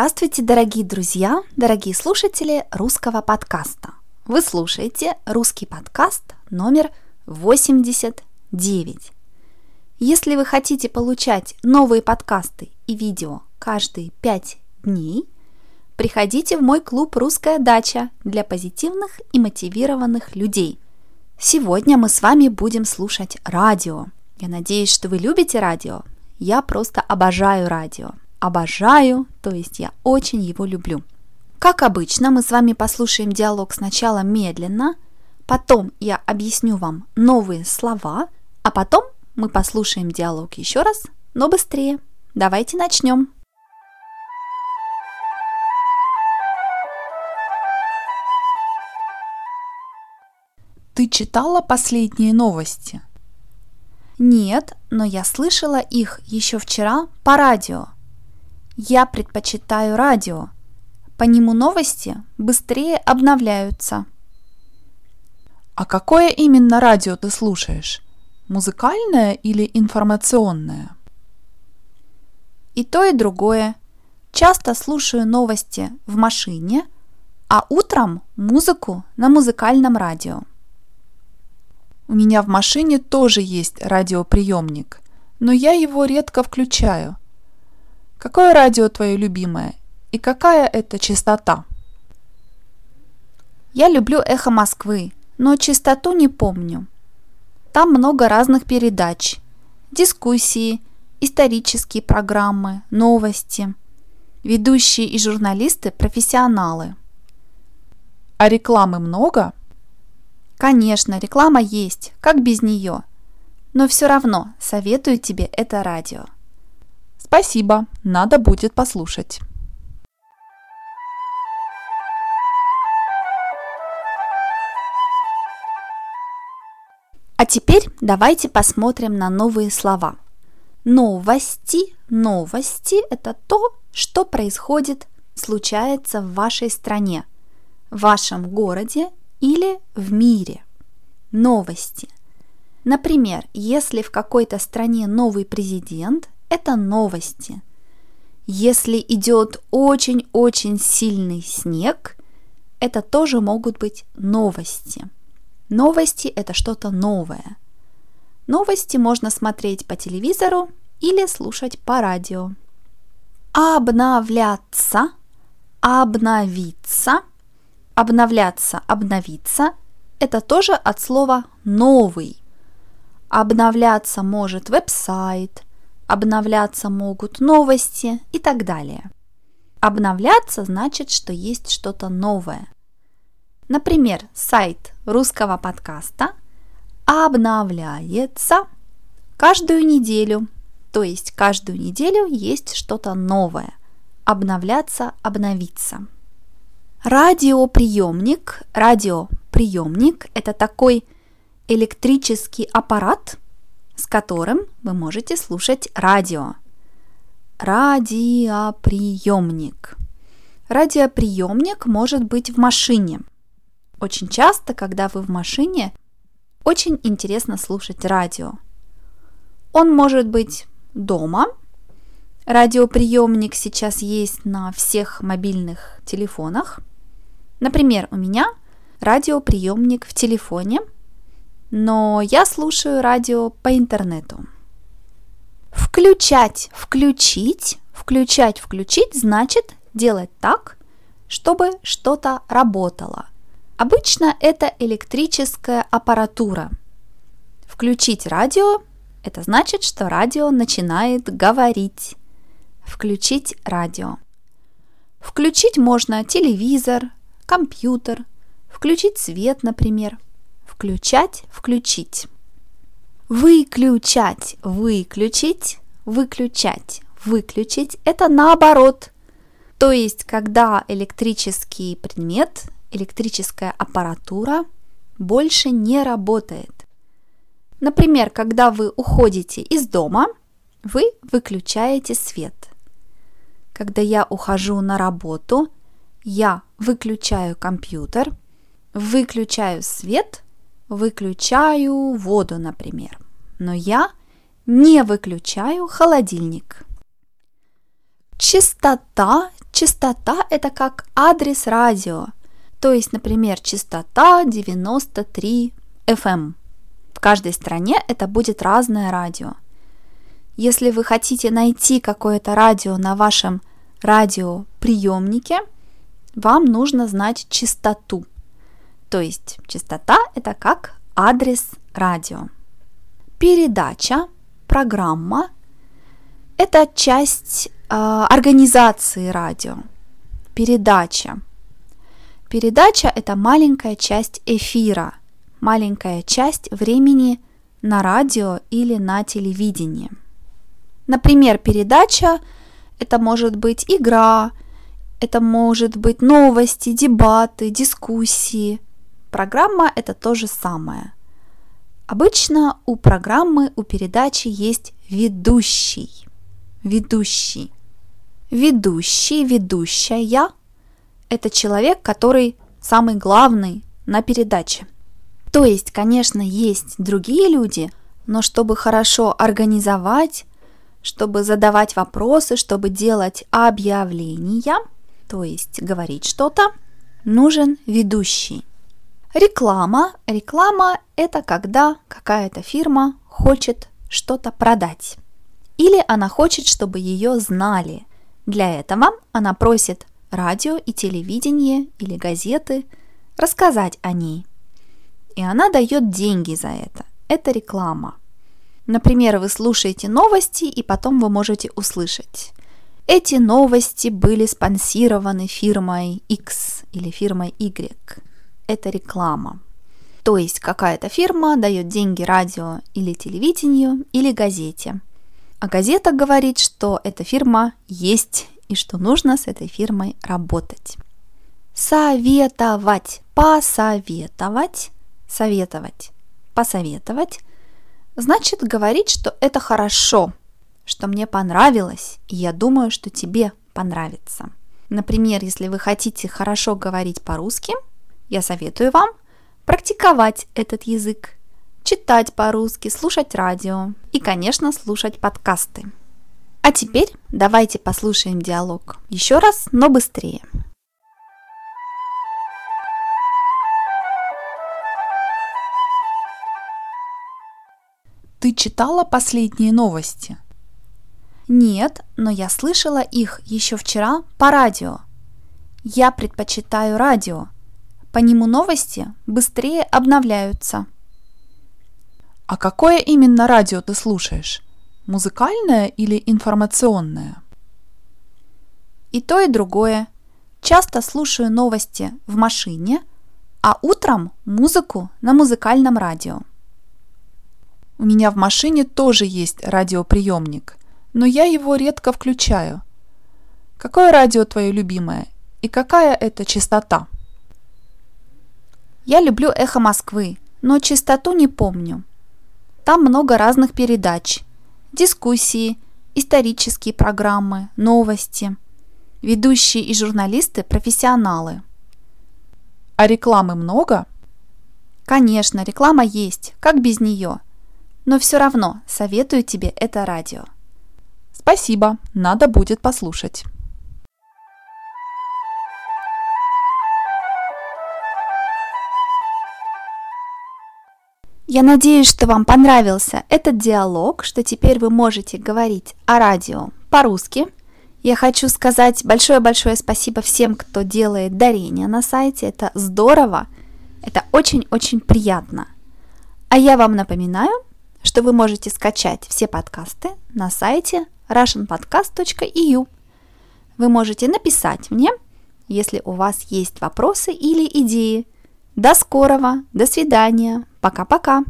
Здравствуйте, дорогие друзья, дорогие слушатели русского подкаста. Вы слушаете русский подкаст номер 89. Если вы хотите получать новые подкасты и видео каждые 5 дней, приходите в мой клуб «Русская дача» для позитивных и мотивированных людей. Сегодня мы с вами будем слушать радио. Я надеюсь, что вы любите радио. Я просто обожаю радио обожаю, то есть я очень его люблю. Как обычно, мы с вами послушаем диалог сначала медленно, потом я объясню вам новые слова, а потом мы послушаем диалог еще раз, но быстрее. Давайте начнем. Ты читала последние новости? Нет, но я слышала их еще вчера по радио – я предпочитаю радио. По нему новости быстрее обновляются. А какое именно радио ты слушаешь? Музыкальное или информационное? И то, и другое. Часто слушаю новости в машине, а утром музыку на музыкальном радио. У меня в машине тоже есть радиоприемник, но я его редко включаю – Какое радио твое любимое и какая это частота? Я люблю «Эхо Москвы», но частоту не помню. Там много разных передач, дискуссии, исторические программы, новости. Ведущие и журналисты – профессионалы. А рекламы много? Конечно, реклама есть, как без нее. Но все равно советую тебе это радио. Спасибо, надо будет послушать. А теперь давайте посмотрим на новые слова. Новости, новости – это то, что происходит, случается в вашей стране, в вашем городе или в мире. Новости. Например, если в какой-то стране новый президент – это новости. Если идет очень-очень сильный снег, это тоже могут быть новости. Новости – это что-то новое. Новости можно смотреть по телевизору или слушать по радио. Обновляться, обновиться, обновляться, обновиться – это тоже от слова «новый». Обновляться может веб-сайт – обновляться могут новости и так далее. Обновляться значит, что есть что-то новое. Например, сайт русского подкаста обновляется каждую неделю, то есть каждую неделю есть что-то новое. Обновляться, обновиться. Радиоприемник. Радиоприемник – это такой электрический аппарат – с которым вы можете слушать радио. Радиоприемник. Радиоприемник может быть в машине. Очень часто, когда вы в машине, очень интересно слушать радио. Он может быть дома. Радиоприемник сейчас есть на всех мобильных телефонах. Например, у меня радиоприемник в телефоне – но я слушаю радио по интернету. Включать, включить, включать, включить значит делать так, чтобы что-то работало. Обычно это электрическая аппаратура. Включить радио – это значит, что радио начинает говорить. Включить радио. Включить можно телевизор, компьютер, включить свет, например – Включать, включить. Выключать, выключить, выключать, выключить – это наоборот. То есть, когда электрический предмет, электрическая аппаратура больше не работает. Например, когда вы уходите из дома, вы выключаете свет. Когда я ухожу на работу, я выключаю компьютер, выключаю свет – выключаю воду, например. Но я не выключаю холодильник. Частота. Частота – это как адрес радио. То есть, например, частота 93 FM. В каждой стране это будет разное радио. Если вы хотите найти какое-то радио на вашем радиоприемнике, вам нужно знать частоту. То есть частота – это как адрес радио. Передача, программа – это часть э, организации радио. Передача. Передача – это маленькая часть эфира, маленькая часть времени на радио или на телевидении. Например, передача – это может быть игра, это может быть новости, дебаты, дискуссии. Программа – это то же самое. Обычно у программы, у передачи есть ведущий. Ведущий. Ведущий, ведущая – это человек, который самый главный на передаче. То есть, конечно, есть другие люди, но чтобы хорошо организовать, чтобы задавать вопросы, чтобы делать объявления, то есть говорить что-то, нужен ведущий. Реклама. Реклама – это когда какая-то фирма хочет что-то продать. Или она хочет, чтобы ее знали. Для этого она просит радио и телевидение или газеты рассказать о ней. И она дает деньги за это. Это реклама. Например, вы слушаете новости, и потом вы можете услышать. Эти новости были спонсированы фирмой X или фирмой Y. Это реклама. То есть какая-то фирма дает деньги радио или телевидению или газете. А газета говорит, что эта фирма есть и что нужно с этой фирмой работать. Советовать, посоветовать, советовать, посоветовать, значит говорить, что это хорошо, что мне понравилось, и я думаю, что тебе понравится. Например, если вы хотите хорошо говорить по-русски, я советую вам практиковать этот язык, читать по-русски, слушать радио и, конечно, слушать подкасты. А теперь давайте послушаем диалог еще раз, но быстрее. Ты читала последние новости? Нет, но я слышала их еще вчера по радио. Я предпочитаю радио. По нему новости быстрее обновляются. А какое именно радио ты слушаешь? Музыкальное или информационное? И то, и другое. Часто слушаю новости в машине, а утром музыку на музыкальном радио. У меня в машине тоже есть радиоприемник но я его редко включаю. Какое радио твое любимое и какая это частота? Я люблю «Эхо Москвы», но частоту не помню. Там много разных передач, дискуссии, исторические программы, новости. Ведущие и журналисты – профессионалы. А рекламы много? Конечно, реклама есть, как без нее. Но все равно советую тебе это радио. Спасибо, надо будет послушать. Я надеюсь, что вам понравился этот диалог, что теперь вы можете говорить о радио по-русски. Я хочу сказать большое-большое спасибо всем, кто делает дарения на сайте. Это здорово, это очень-очень приятно. А я вам напоминаю, что вы можете скачать все подкасты на сайте russianpodcast.eu. Вы можете написать мне, если у вас есть вопросы или идеи. До скорого, до свидания, пока-пока.